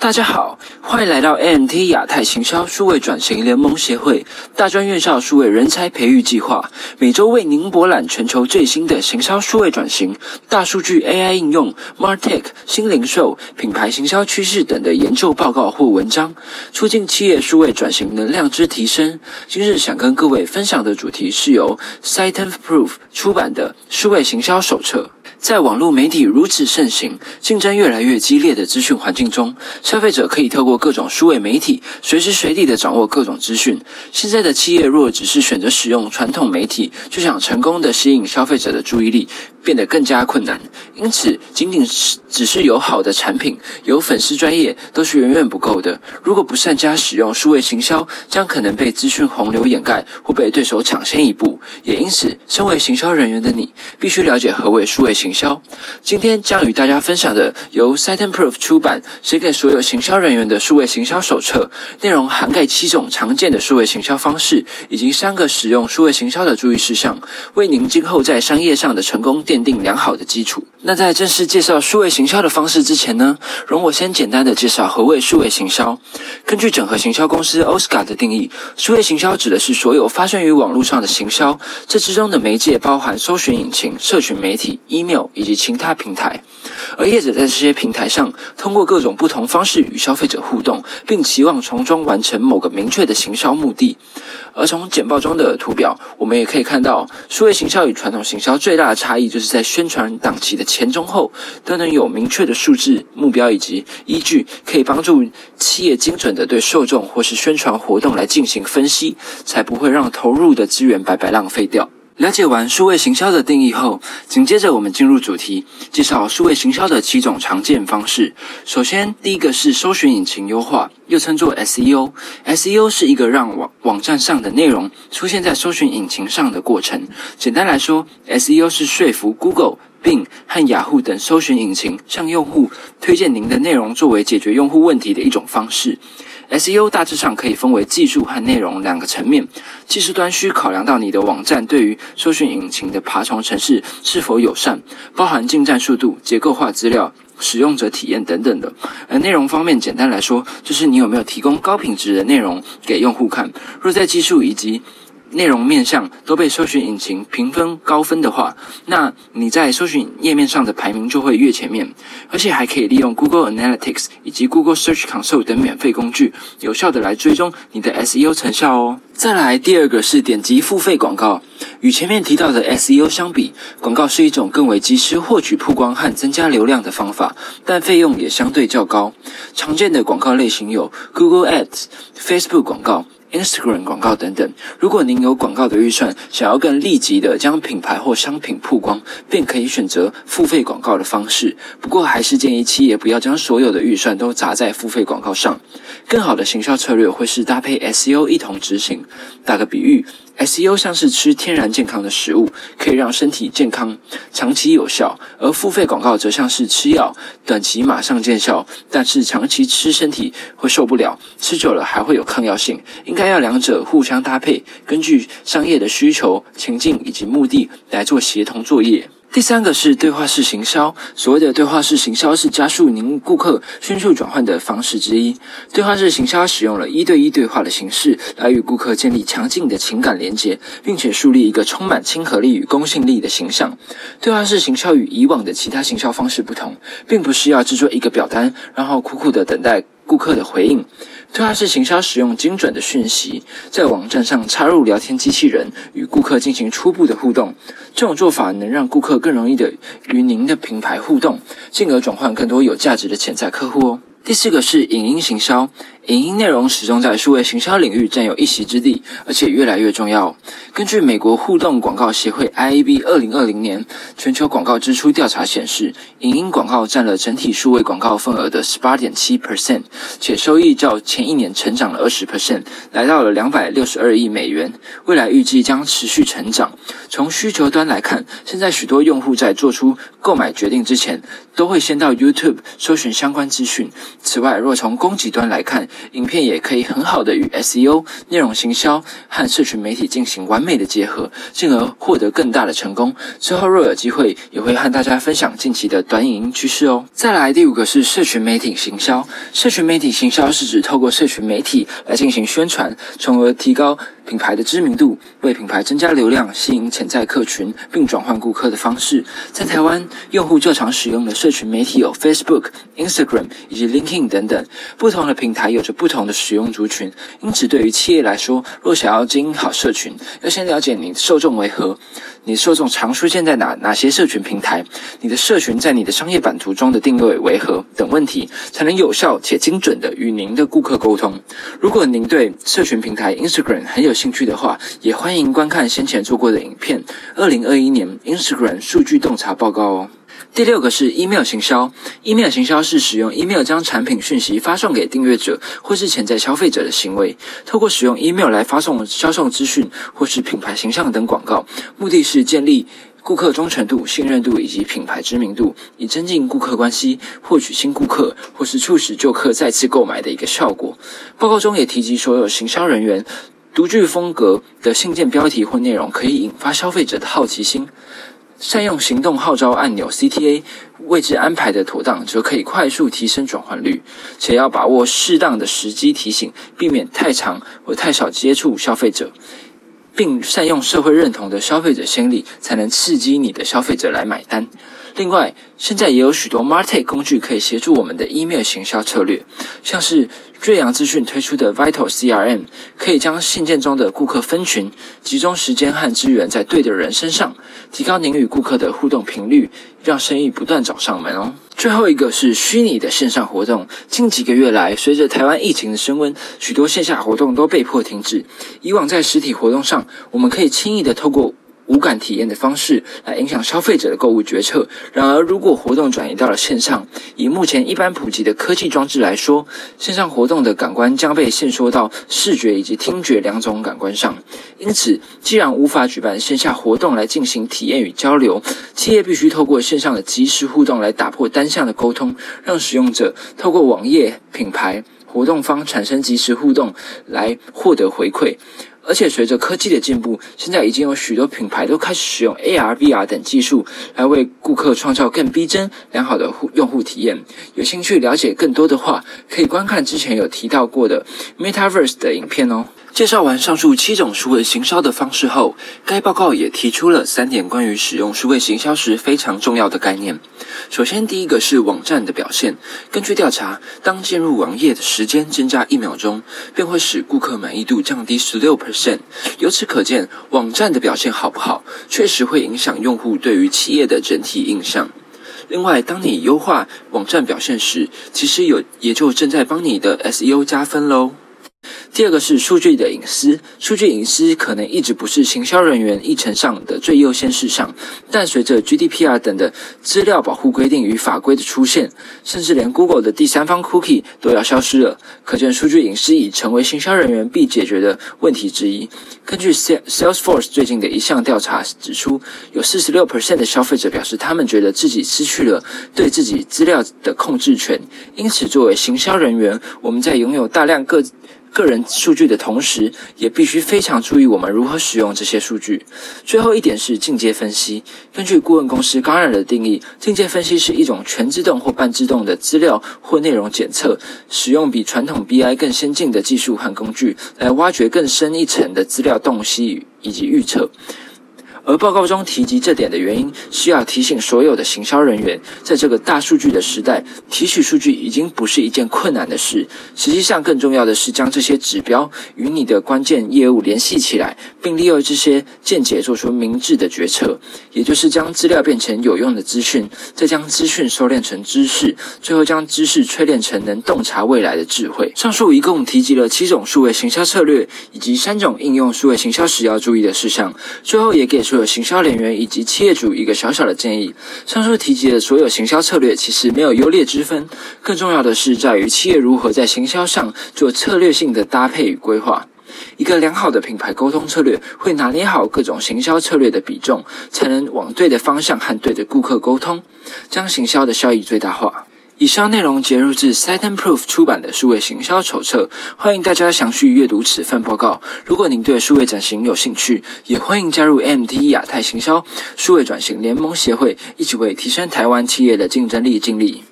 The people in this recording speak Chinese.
大家好，欢迎来到 AMT 亚太行销数位转型联盟协会大专院校数位人才培育计划，每周为您博览全球最新的行销数位转型、大数据 AI 应用、Martech 新零售、品牌行销趋势等的研究报告或文章，促进企业数位转型能量之提升。今日想跟各位分享的主题是由 Scienceproof 出版的数位行销手册。在网络媒体如此盛行、竞争越来越激烈的资讯环境中，消费者可以透过各种数位媒体，随时随地的掌握各种资讯。现在的企业若只是选择使用传统媒体，就想成功的吸引消费者的注意力，变得更加困难。因此，仅仅是只是有好的产品、有粉丝专业，都是远远不够的。如果不善加使用数位行销，将可能被资讯洪流掩盖，或被对手抢先一步。也因此，身为行销人员的你，必须了解何为数位行。销，今天将与大家分享的由 Scienceproof 出版、写给所有行销人员的数位行销手册，内容涵盖七种常见的数位行销方式，以及三个使用数位行销的注意事项，为您今后在商业上的成功奠定良好的基础。那在正式介绍数位行销的方式之前呢，容我先简单的介绍何谓数位行销。根据整合行销公司 Oscar 的定义，数位行销指的是所有发生于网络上的行销，这之中的媒介包含搜寻引擎、社群媒体、email。以及其他平台，而业者在这些平台上，通过各种不同方式与消费者互动，并期望从中完成某个明确的行销目的。而从简报中的图表，我们也可以看到，数位行销与传统行销最大的差异，就是在宣传档期的前、中、后都能有明确的数字目标以及依据，可以帮助企业精准的对受众或是宣传活动来进行分析，才不会让投入的资源白白浪费掉。了解完数位行销的定义后，紧接着我们进入主题，介绍数位行销的七种常见方式。首先，第一个是搜寻引擎优化，又称作 SEO。SEO 是一个让网网站上的内容出现在搜寻引擎上的过程。简单来说，SEO 是说服 Google、并和雅虎等搜寻引擎向用户推荐您的内容，作为解决用户问题的一种方式。SEO 大致上可以分为技术和内容两个层面。技术端需考量到你的网站对于搜寻引擎的爬虫程式是否友善，包含进站速度、结构化资料、使用者体验等等的。而内容方面，简单来说，就是你有没有提供高品质的内容给用户看。若在技术以及内容面向都被搜寻引擎评分高分的话，那你在搜寻页面上的排名就会越前面，而且还可以利用 Google Analytics 以及 Google Search Console 等免费工具，有效的来追踪你的 SEO 成效哦。再来，第二个是点击付费广告。与前面提到的 SEO 相比，广告是一种更为及时获取曝光和增加流量的方法，但费用也相对较高。常见的广告类型有 Google Ads、Facebook 广告。Instagram 广告等等，如果您有广告的预算，想要更立即的将品牌或商品曝光，便可以选择付费广告的方式。不过，还是建议企业不要将所有的预算都砸在付费广告上。更好的行销策略会是搭配 SEO 一同执行。打个比喻。SEO 像是吃天然健康的食物，可以让身体健康长期有效；而付费广告则像是吃药，短期马上见效，但是长期吃身体会受不了，吃久了还会有抗药性。应该要两者互相搭配，根据商业的需求、情境以及目的来做协同作业。第三个是对话式行销。所谓的对话式行销是加速您顾客迅速转换的方式之一。对话式行销使用了一对一对话的形式来与顾客建立强劲的情感连接，并且树立一个充满亲和力与公信力的形象。对话式行销与以往的其他行销方式不同，并不是要制作一个表单，然后苦苦的等待顾客的回应。对话式行销使用精准的讯息，在网站上插入聊天机器人，与顾客进行初步的互动。这种做法能让顾客更容易的与您的品牌互动，进而转换更多有价值的潜在客户哦。第四个是影音行销。影音内容始终在数位行销领域占有一席之地，而且越来越重要。根据美国互动广告协会 IAB 二零二零年全球广告支出调查显示，影音广告占了整体数位广告份额的十八点七 percent，且收益较前一年成长了二十 percent，来到了两百六十二亿美元。未来预计将持续成长。从需求端来看，现在许多用户在做出购买决定之前，都会先到 YouTube 搜寻相关资讯。此外，若从供给端来看，影片也可以很好的与 SEO 内容行销和社群媒体进行完美的结合，进而获得更大的成功。之后若有机会，也会和大家分享近期的短影音趋势哦。再来第五个是社群媒体行销，社群媒体行销是指透过社群媒体来进行宣传，从而提高品牌的知名度，为品牌增加流量，吸引潜在客群，并转换顾客的方式。在台湾，用户较常使用的社群媒体有 Facebook、Instagram 以及 LinkedIn 等等。不同的平台有着不同的使用族群，因此对于企业来说，若想要经营好社群，要先了解你的受众为何，你受众常出现在哪哪些社群平台，你的社群在你的商业版图中的定位为何等问题，才能有效且精准的与您的顾客沟通。如果您对社群平台 Instagram 很有兴趣的话，也欢迎观看先前做过的影片《二零二一年 Instagram 数据洞察报告》哦。第六个是 email 行销，email 行销是使用 email 将产品讯息发送给订阅者或是潜在消费者的行为。透过使用 email 来发送销售资讯或是品牌形象等广告，目的是建立顾客忠诚度、信任度以及品牌知名度，以增进顾客关系、获取新顾客或是促使旧客再次购买的一个效果。报告中也提及，所有行销人员独具风格的信件标题或内容可以引发消费者的好奇心。善用行动号召按钮 （CTA） 位置安排的妥当，则可以快速提升转换率。且要把握适当的时机提醒，避免太长或太少接触消费者，并善用社会认同的消费者心理，才能刺激你的消费者来买单。另外，现在也有许多 Martech 工具可以协助我们的 email 行销策略，像是瑞阳资讯推出的 Vital CRM，可以将信件中的顾客分群，集中时间和资源在对的人身上，提高您与顾客的互动频率，让生意不断找上门哦。最后一个是虚拟的线上活动，近几个月来，随着台湾疫情的升温，许多线下活动都被迫停止。以往在实体活动上，我们可以轻易的透过无感体验的方式来影响消费者的购物决策。然而，如果活动转移到了线上，以目前一般普及的科技装置来说，线上活动的感官将被限缩到视觉以及听觉两种感官上。因此，既然无法举办线下活动来进行体验与交流，企业必须透过线上的即时互动来打破单向的沟通，让使用者透过网页、品牌、活动方产生即时互动来获得回馈。而且随着科技的进步，现在已经有许多品牌都开始使用 AR、VR 等技术来为顾客创造更逼真、良好的用户体验。有兴趣了解更多的话，可以观看之前有提到过的 Metaverse 的影片哦。介绍完上述七种数位行销的方式后，该报告也提出了三点关于使用数位行销时非常重要的概念。首先，第一个是网站的表现。根据调查，当进入网页的时间增加一秒钟，便会使顾客满意度降低十六 percent。由此可见，网站的表现好不好，确实会影响用户对于企业的整体印象。另外，当你优化网站表现时，其实有也就正在帮你的 SEO 加分喽。第二个是数据的隐私，数据隐私可能一直不是行销人员议程上的最优先事项，但随着 GDPR 等的资料保护规定与法规的出现，甚至连 Google 的第三方 Cookie 都要消失了，可见数据隐私已成为行销人员必解决的问题之一。根据 Salesforce 最近的一项调查指出，有46%的消费者表示他们觉得自己失去了对自己资料的控制权，因此作为行销人员，我们在拥有大量个个人数据的同时，也必须非常注意我们如何使用这些数据。最后一点是进阶分析。根据顾问公司 Gartner 的定义，进阶分析是一种全自动或半自动的资料或内容检测，使用比传统 BI 更先进的技术和工具，来挖掘更深一层的资料洞悉以及预测。而报告中提及这点的原因，需要提醒所有的行销人员，在这个大数据的时代，提取数据已经不是一件困难的事。实际上，更重要的是将这些指标与你的关键业务联系起来，并利用这些见解做出明智的决策。也就是将资料变成有用的资讯，再将资讯收敛成知识，最后将知识淬炼成能洞察未来的智慧。上述一共提及了七种数位行销策略，以及三种应用数位行销时要注意的事项。最后也给出。有行销人员以及企业主一个小小的建议：上述提及的所有行销策略其实没有优劣之分，更重要的是在于企业如何在行销上做策略性的搭配与规划。一个良好的品牌沟通策略会拿捏好各种行销策略的比重，才能往对的方向和对的顾客沟通，将行销的效益最大化。以上内容节入自 s i t e n Proof 出版的数位行销手册，欢迎大家详细阅读此份报告。如果您对数位转型有兴趣，也欢迎加入 MT 亚太行销数位转型联盟协会，一起为提升台湾企业的竞争力尽力。